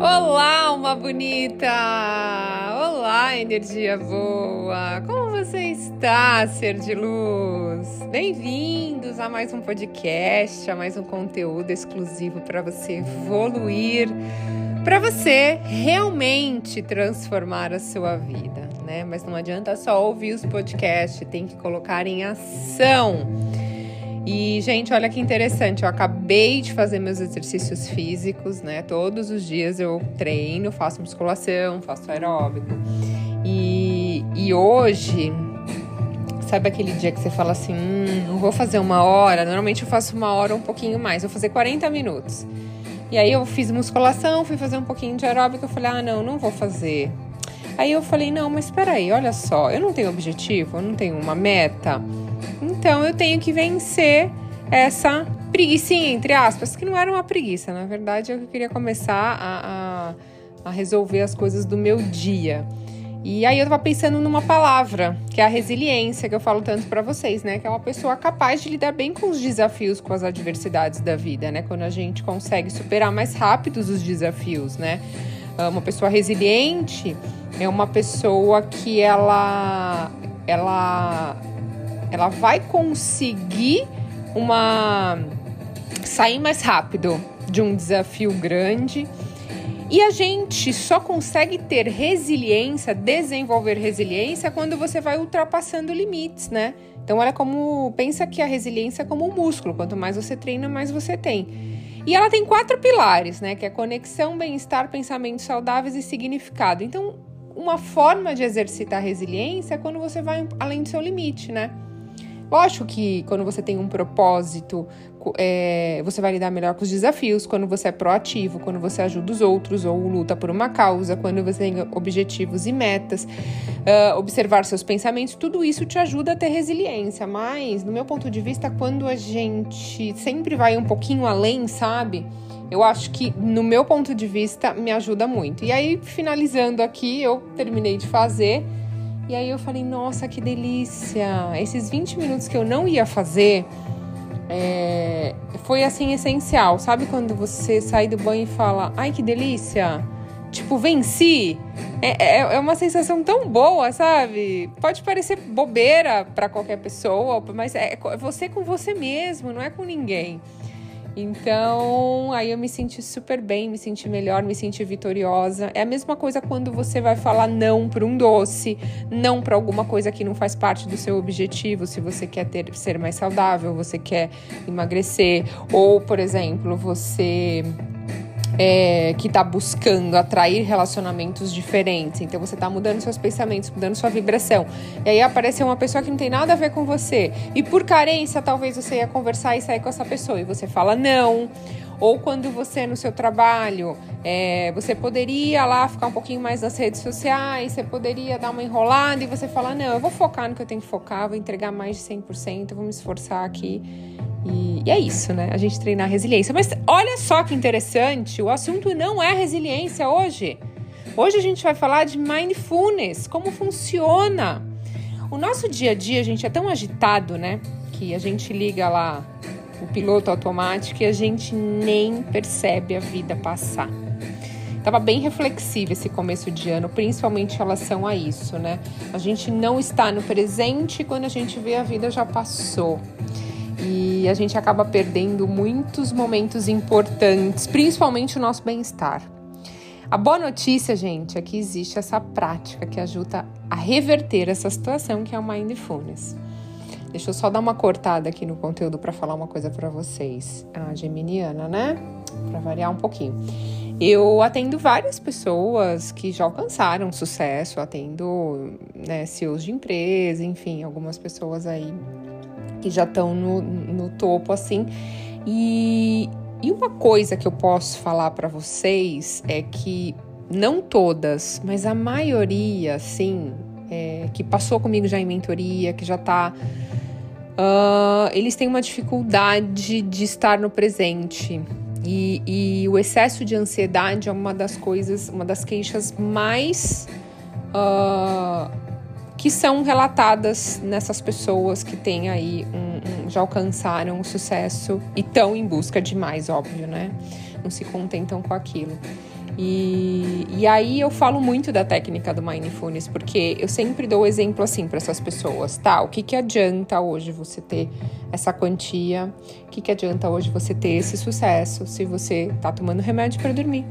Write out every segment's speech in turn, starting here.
Olá, uma bonita! Olá, energia boa! Como você está, ser de luz? Bem-vindos a mais um podcast, a mais um conteúdo exclusivo para você evoluir, para você realmente transformar a sua vida, né? Mas não adianta só ouvir os podcasts, tem que colocar em ação. E, gente, olha que interessante, eu acabei de fazer meus exercícios físicos, né? Todos os dias eu treino, faço musculação, faço aeróbico. E, e hoje, sabe aquele dia que você fala assim, hum, não vou fazer uma hora? Normalmente eu faço uma hora ou um pouquinho mais, vou fazer 40 minutos. E aí eu fiz musculação, fui fazer um pouquinho de aeróbico, eu falei, ah, não, não vou fazer. Aí eu falei, não, mas espera aí, olha só, eu não tenho objetivo, eu não tenho uma meta. Então eu tenho que vencer essa preguiça, entre aspas, que não era uma preguiça, na verdade eu queria começar a, a, a resolver as coisas do meu dia. E aí eu tava pensando numa palavra, que é a resiliência, que eu falo tanto para vocês, né? Que é uma pessoa capaz de lidar bem com os desafios, com as adversidades da vida, né? Quando a gente consegue superar mais rápido os desafios, né? Ah, uma pessoa resiliente é uma pessoa que ela ela ela vai conseguir uma sair mais rápido de um desafio grande. E a gente só consegue ter resiliência, desenvolver resiliência quando você vai ultrapassando limites, né? Então ela é como pensa que a resiliência é como um músculo, quanto mais você treina, mais você tem. E ela tem quatro pilares, né? Que é conexão, bem-estar, pensamentos saudáveis e significado. Então, uma forma de exercitar resiliência é quando você vai além do seu limite, né? Lógico que quando você tem um propósito, é, você vai lidar melhor com os desafios, quando você é proativo, quando você ajuda os outros ou luta por uma causa, quando você tem objetivos e metas, uh, observar seus pensamentos, tudo isso te ajuda a ter resiliência. Mas, no meu ponto de vista, quando a gente sempre vai um pouquinho além, sabe? Eu acho que, no meu ponto de vista, me ajuda muito. E aí, finalizando aqui, eu terminei de fazer. E aí eu falei, nossa, que delícia! Esses 20 minutos que eu não ia fazer é, foi assim essencial. Sabe quando você sai do banho e fala, ai que delícia! Tipo, venci! É, é, é uma sensação tão boa, sabe? Pode parecer bobeira para qualquer pessoa, mas é você com você mesmo, não é com ninguém. Então, aí eu me senti super bem, me senti melhor, me senti vitoriosa. É a mesma coisa quando você vai falar não para um doce, não para alguma coisa que não faz parte do seu objetivo. Se você quer ter, ser mais saudável, você quer emagrecer, ou, por exemplo, você é, que está buscando atrair relacionamentos diferentes. Então você está mudando seus pensamentos, mudando sua vibração. E aí apareceu uma pessoa que não tem nada a ver com você. E por carência, talvez você ia conversar e sair com essa pessoa. E você fala não. Ou quando você no seu trabalho, é, você poderia lá ficar um pouquinho mais nas redes sociais, você poderia dar uma enrolada e você fala: não, eu vou focar no que eu tenho que focar, vou entregar mais de 100%, vou me esforçar aqui. E, e, é isso, né? A gente treinar resiliência. Mas olha só que interessante, o assunto não é resiliência hoje. Hoje a gente vai falar de mindfulness, como funciona. O nosso dia a dia, a gente é tão agitado, né? Que a gente liga lá o piloto automático e a gente nem percebe a vida passar. Tava bem reflexivo esse começo de ano, principalmente em relação a isso, né? A gente não está no presente quando a gente vê a vida já passou e a gente acaba perdendo muitos momentos importantes, principalmente o nosso bem-estar. A boa notícia, gente, é que existe essa prática que ajuda a reverter essa situação que é o mindfulness. Deixa eu só dar uma cortada aqui no conteúdo para falar uma coisa para vocês. A geminiana, né? Para variar um pouquinho. Eu atendo várias pessoas que já alcançaram sucesso, atendo né, CEOs de empresa, enfim, algumas pessoas aí que já estão no, no topo assim. E, e uma coisa que eu posso falar para vocês é que não todas, mas a maioria, sim, é, que passou comigo já em mentoria, que já tá. Uh, eles têm uma dificuldade de estar no presente. E, e, o excesso de ansiedade é uma das coisas, uma das queixas mais uh, que são relatadas nessas pessoas que têm aí um, um, já alcançaram o sucesso e estão em busca de mais, óbvio, né? Não se contentam com aquilo. E, e aí eu falo muito da técnica do Mindfulness, porque eu sempre dou exemplo assim para essas pessoas, tá? O que, que adianta hoje você ter essa quantia? O que, que adianta hoje você ter esse sucesso se você tá tomando remédio para dormir?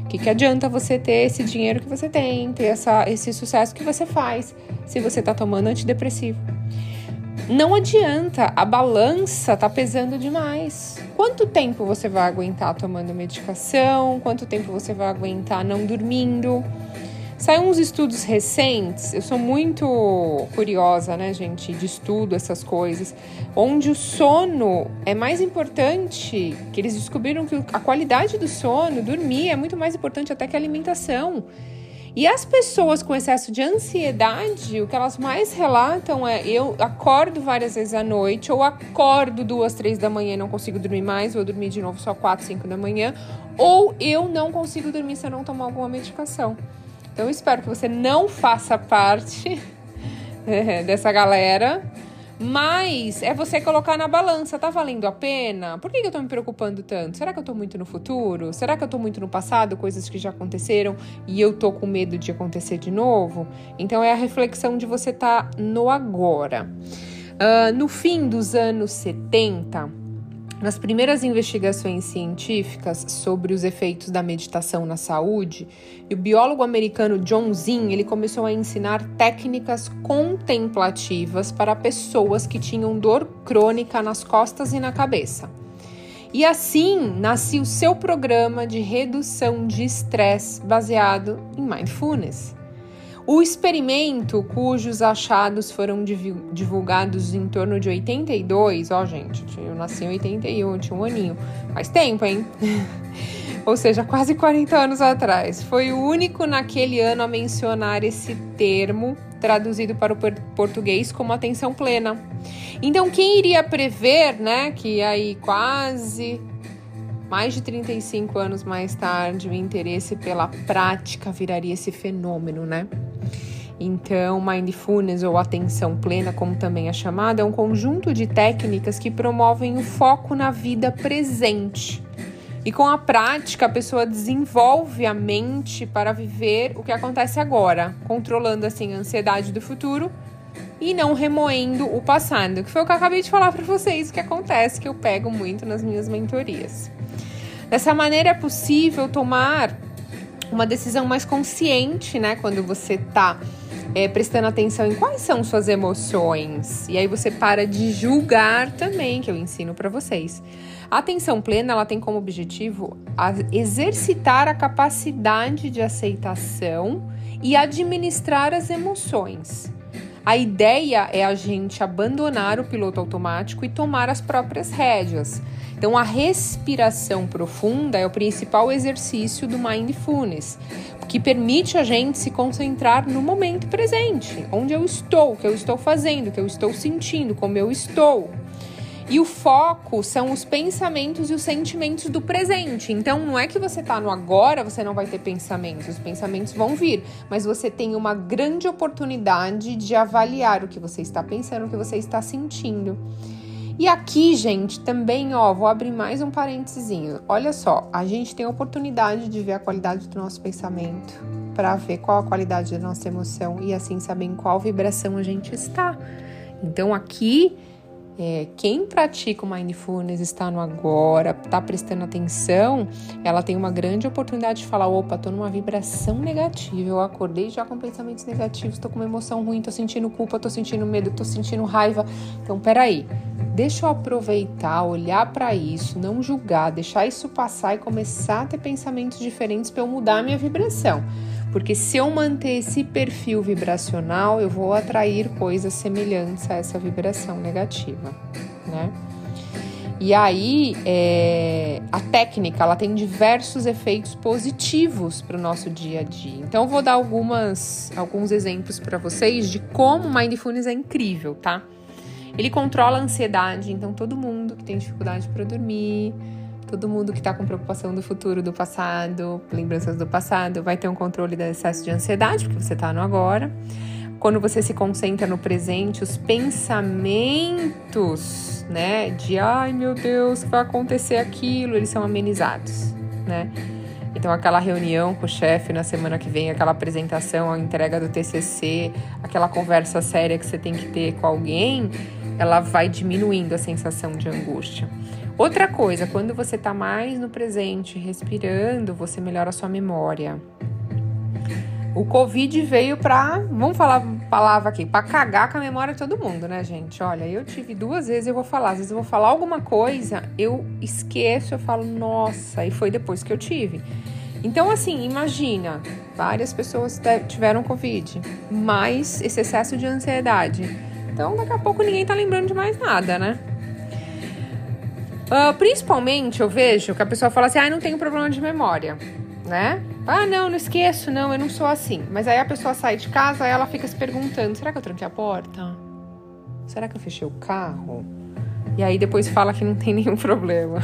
O que, que adianta você ter esse dinheiro que você tem, ter essa, esse sucesso que você faz se você tá tomando antidepressivo? Não adianta, a balança tá pesando demais. Quanto tempo você vai aguentar tomando medicação? Quanto tempo você vai aguentar não dormindo? Saiu uns estudos recentes, eu sou muito curiosa, né, gente, de estudo, essas coisas, onde o sono é mais importante, que eles descobriram que a qualidade do sono, dormir, é muito mais importante até que a alimentação. E as pessoas com excesso de ansiedade, o que elas mais relatam é: eu acordo várias vezes à noite, ou acordo duas, três da manhã e não consigo dormir mais, vou dormir de novo só quatro, cinco da manhã, ou eu não consigo dormir se eu não tomar alguma medicação. Então, eu espero que você não faça parte dessa galera mas é você colocar na balança, tá valendo a pena? Por que, eu tô me preocupando tanto? Será que eu tô muito no futuro? Será que eu tô muito no passado, coisas que já aconteceram e eu tô com medo de acontecer de novo? Então é a reflexão de você tá no agora. Uh, no fim dos anos 70, nas primeiras investigações científicas sobre os efeitos da meditação na saúde, o biólogo americano John Zinn ele começou a ensinar técnicas contemplativas para pessoas que tinham dor crônica nas costas e na cabeça. E assim nasceu o seu programa de redução de estresse baseado em mindfulness. O experimento, cujos achados foram divulgados em torno de 82, ó, gente, eu nasci em 81, tinha um aninho, faz tempo, hein? Ou seja, quase 40 anos atrás. Foi o único naquele ano a mencionar esse termo, traduzido para o português como atenção plena. Então, quem iria prever, né, que aí quase mais de 35 anos mais tarde, o interesse pela prática viraria esse fenômeno, né? Então, mindfulness ou atenção plena, como também é chamada, é um conjunto de técnicas que promovem o foco na vida presente. E com a prática, a pessoa desenvolve a mente para viver o que acontece agora, controlando assim a ansiedade do futuro e não remoendo o passado, que foi o que eu acabei de falar para vocês que acontece, que eu pego muito nas minhas mentorias. Dessa maneira é possível tomar uma decisão mais consciente, né, quando você está é, prestando atenção em quais são suas emoções. E aí você para de julgar também, que eu ensino para vocês. A atenção plena ela tem como objetivo a exercitar a capacidade de aceitação e administrar as emoções. A ideia é a gente abandonar o piloto automático e tomar as próprias rédeas. Então, a respiração profunda é o principal exercício do mindfulness, que permite a gente se concentrar no momento presente, onde eu estou, o que eu estou fazendo, o que eu estou sentindo, como eu estou. E o foco são os pensamentos e os sentimentos do presente. Então, não é que você está no agora, você não vai ter pensamentos. Os pensamentos vão vir, mas você tem uma grande oportunidade de avaliar o que você está pensando, o que você está sentindo. E aqui, gente, também, ó, vou abrir mais um parênteses. Olha só, a gente tem a oportunidade de ver a qualidade do nosso pensamento, para ver qual a qualidade da nossa emoção e assim saber em qual vibração a gente está. Então, aqui é, quem pratica o mindfulness está no agora, está prestando atenção, ela tem uma grande oportunidade de falar: opa, estou numa vibração negativa, eu acordei já com pensamentos negativos, estou com uma emoção ruim, estou sentindo culpa, estou sentindo medo, estou sentindo raiva. Então, peraí, deixa eu aproveitar, olhar para isso, não julgar, deixar isso passar e começar a ter pensamentos diferentes para eu mudar a minha vibração. Porque se eu manter esse perfil vibracional, eu vou atrair coisas semelhantes a essa vibração negativa, né? E aí, é, a técnica ela tem diversos efeitos positivos para o nosso dia a dia. Então, vou dar algumas, alguns exemplos para vocês de como o Mindfulness é incrível, tá? Ele controla a ansiedade, então todo mundo que tem dificuldade para dormir, Todo mundo que está com preocupação do futuro, do passado, lembranças do passado, vai ter um controle do excesso de ansiedade, porque você está no agora. quando você se concentra no presente, os pensamentos, né, de ai meu Deus, vai acontecer aquilo, eles são amenizados, né? Então, aquela reunião com o chefe na semana que vem, aquela apresentação, a entrega do TCC, aquela conversa séria que você tem que ter com alguém, ela vai diminuindo a sensação de angústia. Outra coisa, quando você está mais no presente, respirando, você melhora a sua memória. O Covid veio para, vamos falar palavra aqui, para cagar com a memória de todo mundo, né, gente? Olha, eu tive duas vezes, eu vou falar, às vezes eu vou falar alguma coisa, eu esqueço, eu falo, nossa, e foi depois que eu tive. Então, assim, imagina, várias pessoas tiveram Covid, mais esse excesso de ansiedade. Então, daqui a pouco ninguém tá lembrando de mais nada, né? Uh, principalmente eu vejo que a pessoa fala assim: ah, não tenho problema de memória, né? Ah, não, não esqueço, não, eu não sou assim. Mas aí a pessoa sai de casa ela fica se perguntando: será que eu tranquei a porta? Será que eu fechei o carro? E aí depois fala que não tem nenhum problema.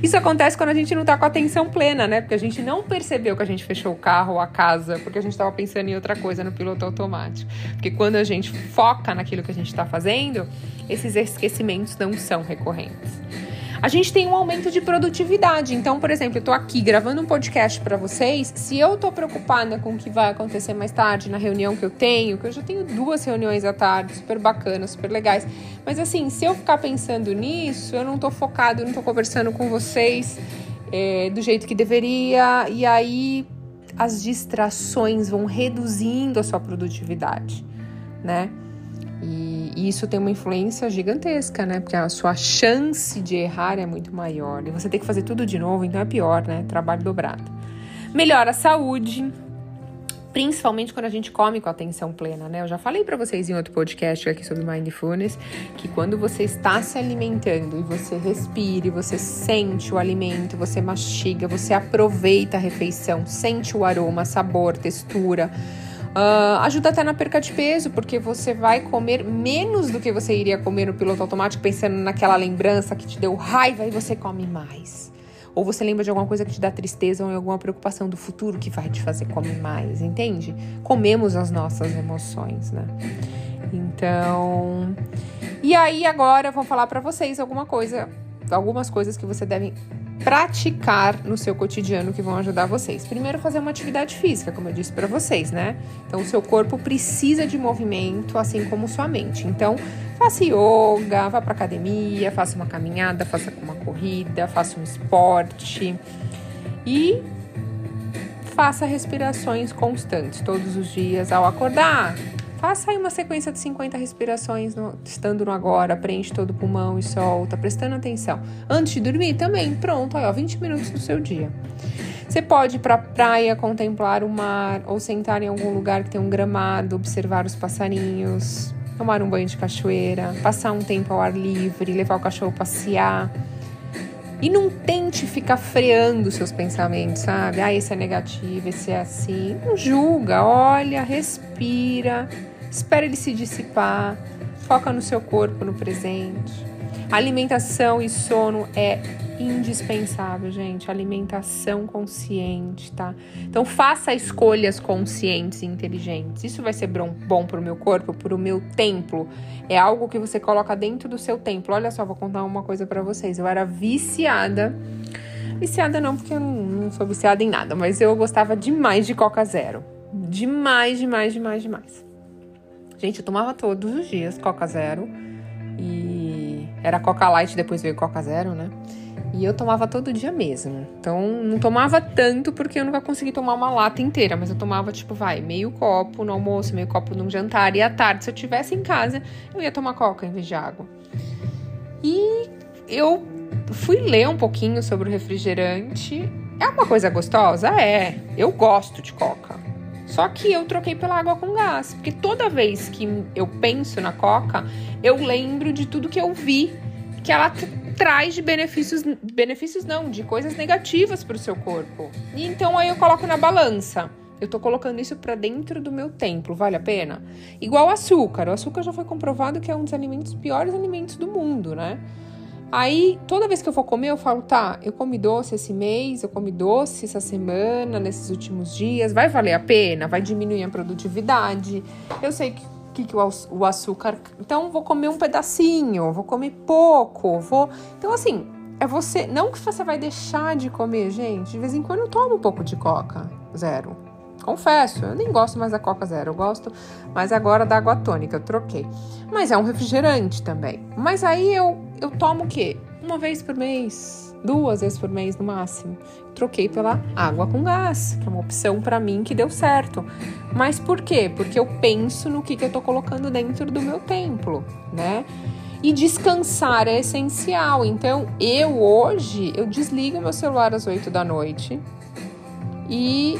Isso acontece quando a gente não tá com a atenção plena, né? Porque a gente não percebeu que a gente fechou o carro ou a casa, porque a gente tava pensando em outra coisa no piloto automático. Porque quando a gente foca naquilo que a gente tá fazendo, esses esquecimentos não são recorrentes a gente tem um aumento de produtividade. Então, por exemplo, eu tô aqui gravando um podcast para vocês. Se eu tô preocupada com o que vai acontecer mais tarde na reunião que eu tenho, que eu já tenho duas reuniões à tarde, super bacanas, super legais. Mas assim, se eu ficar pensando nisso, eu não tô focado, eu não tô conversando com vocês é, do jeito que deveria. E aí as distrações vão reduzindo a sua produtividade, né? E isso tem uma influência gigantesca, né? Porque a sua chance de errar é muito maior. E você tem que fazer tudo de novo, então é pior, né? Trabalho dobrado. Melhora a saúde, principalmente quando a gente come com atenção plena, né? Eu já falei para vocês em outro podcast aqui sobre mindfulness que quando você está se alimentando e você respira, você sente o alimento, você mastiga, você aproveita a refeição, sente o aroma, sabor, textura, Uh, ajuda até na perca de peso, porque você vai comer menos do que você iria comer no piloto automático, pensando naquela lembrança que te deu raiva e você come mais. Ou você lembra de alguma coisa que te dá tristeza ou alguma preocupação do futuro que vai te fazer comer mais, entende? Comemos as nossas emoções, né? Então, e aí agora vou falar para vocês alguma coisa, algumas coisas que você deve praticar no seu cotidiano que vão ajudar vocês. Primeiro, fazer uma atividade física, como eu disse para vocês, né? Então, o seu corpo precisa de movimento, assim como sua mente. Então, faça yoga, vá para academia, faça uma caminhada, faça uma corrida, faça um esporte e faça respirações constantes todos os dias ao acordar. Faça aí uma sequência de 50 respirações, no, estando no agora, preenche todo o pulmão e solta, prestando atenção. Antes de dormir também, pronto, aí, ó, 20 minutos do seu dia. Você pode ir para praia, contemplar o mar, ou sentar em algum lugar que tem um gramado, observar os passarinhos, tomar um banho de cachoeira, passar um tempo ao ar livre, levar o cachorro passear. E não tente ficar freando seus pensamentos, sabe? Ah, esse é negativo, esse é assim. Não julga, olha, respira espera ele se dissipar, foca no seu corpo, no presente. Alimentação e sono é indispensável, gente. Alimentação consciente, tá? Então faça escolhas conscientes e inteligentes. Isso vai ser bom, pro meu corpo, pro meu templo. É algo que você coloca dentro do seu templo. Olha só, vou contar uma coisa para vocês. Eu era viciada. Viciada não, porque eu não sou viciada em nada, mas eu gostava demais de Coca Zero. Demais, demais, demais, demais. Gente, eu tomava todos os dias Coca Zero. E era Coca Light, depois veio Coca Zero, né? E eu tomava todo dia mesmo. Então, não tomava tanto porque eu nunca consegui tomar uma lata inteira, mas eu tomava, tipo, vai, meio copo no almoço, meio copo no jantar. E à tarde, se eu tivesse em casa, eu ia tomar coca em vez de água. E eu fui ler um pouquinho sobre o refrigerante. É uma coisa gostosa? É. Eu gosto de coca. Só que eu troquei pela água com gás, porque toda vez que eu penso na Coca, eu lembro de tudo que eu vi que ela traz de benefícios, benefícios não, de coisas negativas para o seu corpo. E então aí eu coloco na balança. Eu tô colocando isso para dentro do meu templo, vale a pena? Igual açúcar. O açúcar já foi comprovado que é um dos alimentos piores alimentos do mundo, né? Aí, toda vez que eu for comer, eu falo, tá, eu comi doce esse mês, eu comi doce essa semana, nesses últimos dias, vai valer a pena? Vai diminuir a produtividade? Eu sei que, que, que o, açúcar. Então, vou comer um pedacinho, vou comer pouco, vou. Então, assim, é você. Não que você vai deixar de comer, gente. De vez em quando eu tomo um pouco de coca, zero. Confesso, eu nem gosto mais da Coca Zero, eu gosto mais agora da água tônica, eu troquei. Mas é um refrigerante também. Mas aí eu, eu tomo o quê? Uma vez por mês, duas vezes por mês no máximo. Troquei pela água com gás, que é uma opção para mim que deu certo. Mas por quê? Porque eu penso no que, que eu tô colocando dentro do meu templo, né? E descansar é essencial. Então, eu hoje, eu desligo meu celular às 8 da noite e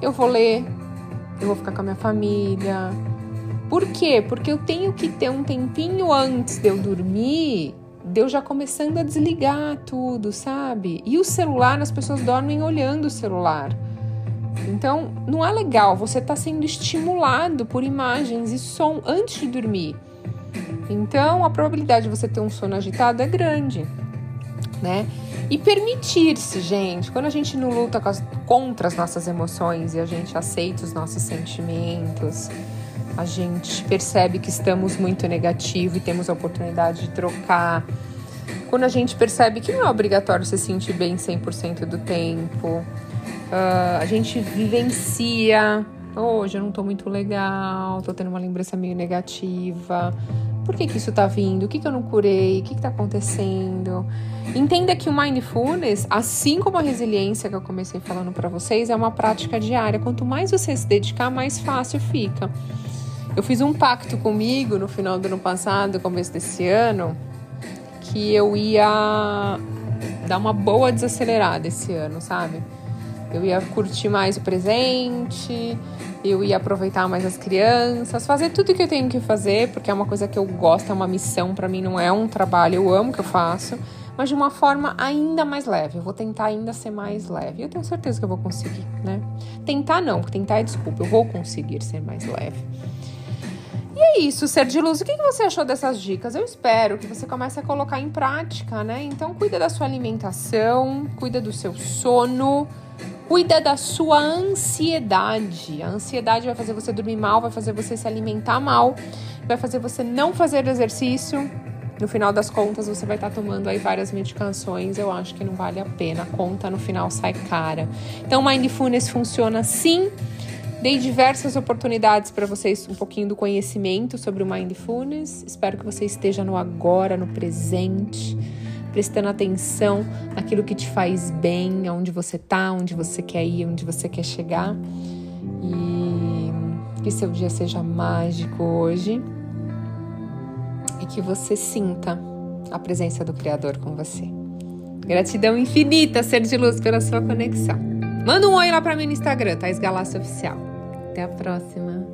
eu vou ler, eu vou ficar com a minha família. Por quê? Porque eu tenho que ter um tempinho antes de eu dormir, de eu já começando a desligar tudo, sabe? E o celular, as pessoas dormem olhando o celular. Então, não é legal, você está sendo estimulado por imagens e som antes de dormir. Então, a probabilidade de você ter um sono agitado é grande, né? E permitir-se, gente, quando a gente não luta contra as nossas emoções e a gente aceita os nossos sentimentos, a gente percebe que estamos muito negativo e temos a oportunidade de trocar. Quando a gente percebe que não é obrigatório se sentir bem 100% do tempo, uh, a gente vivencia. Hoje eu não tô muito legal, tô tendo uma lembrança meio negativa. Por que, que isso tá vindo? O que, que eu não curei? O que, que tá acontecendo? Entenda que o mindfulness, assim como a resiliência que eu comecei falando para vocês, é uma prática diária. Quanto mais você se dedicar, mais fácil fica. Eu fiz um pacto comigo no final do ano passado, começo desse ano, que eu ia dar uma boa desacelerada esse ano, sabe? Eu ia curtir mais o presente, eu ia aproveitar mais as crianças, fazer tudo que eu tenho que fazer, porque é uma coisa que eu gosto, é uma missão para mim, não é um trabalho, eu amo o que eu faço, mas de uma forma ainda mais leve. Eu vou tentar ainda ser mais leve. Eu tenho certeza que eu vou conseguir, né? Tentar não, porque tentar é desculpa, eu vou conseguir ser mais leve. E é isso, ser de luz. O que você achou dessas dicas? Eu espero que você comece a colocar em prática, né? Então, cuida da sua alimentação, cuida do seu sono, Cuida da sua ansiedade. A ansiedade vai fazer você dormir mal, vai fazer você se alimentar mal, vai fazer você não fazer exercício. No final das contas, você vai estar tomando aí várias medicações. Eu acho que não vale a pena. A conta no final sai cara. Então, Mindfulness funciona sim. Dei diversas oportunidades para vocês, um pouquinho do conhecimento sobre o Mindfulness. Espero que você esteja no agora, no presente prestando atenção naquilo que te faz bem, aonde você tá, onde você quer ir, onde você quer chegar. E que seu dia seja mágico hoje e que você sinta a presença do Criador com você. Gratidão infinita, ser de luz, pela sua conexão. Manda um oi lá para mim no Instagram, Thais Galácio Oficial. Até a próxima.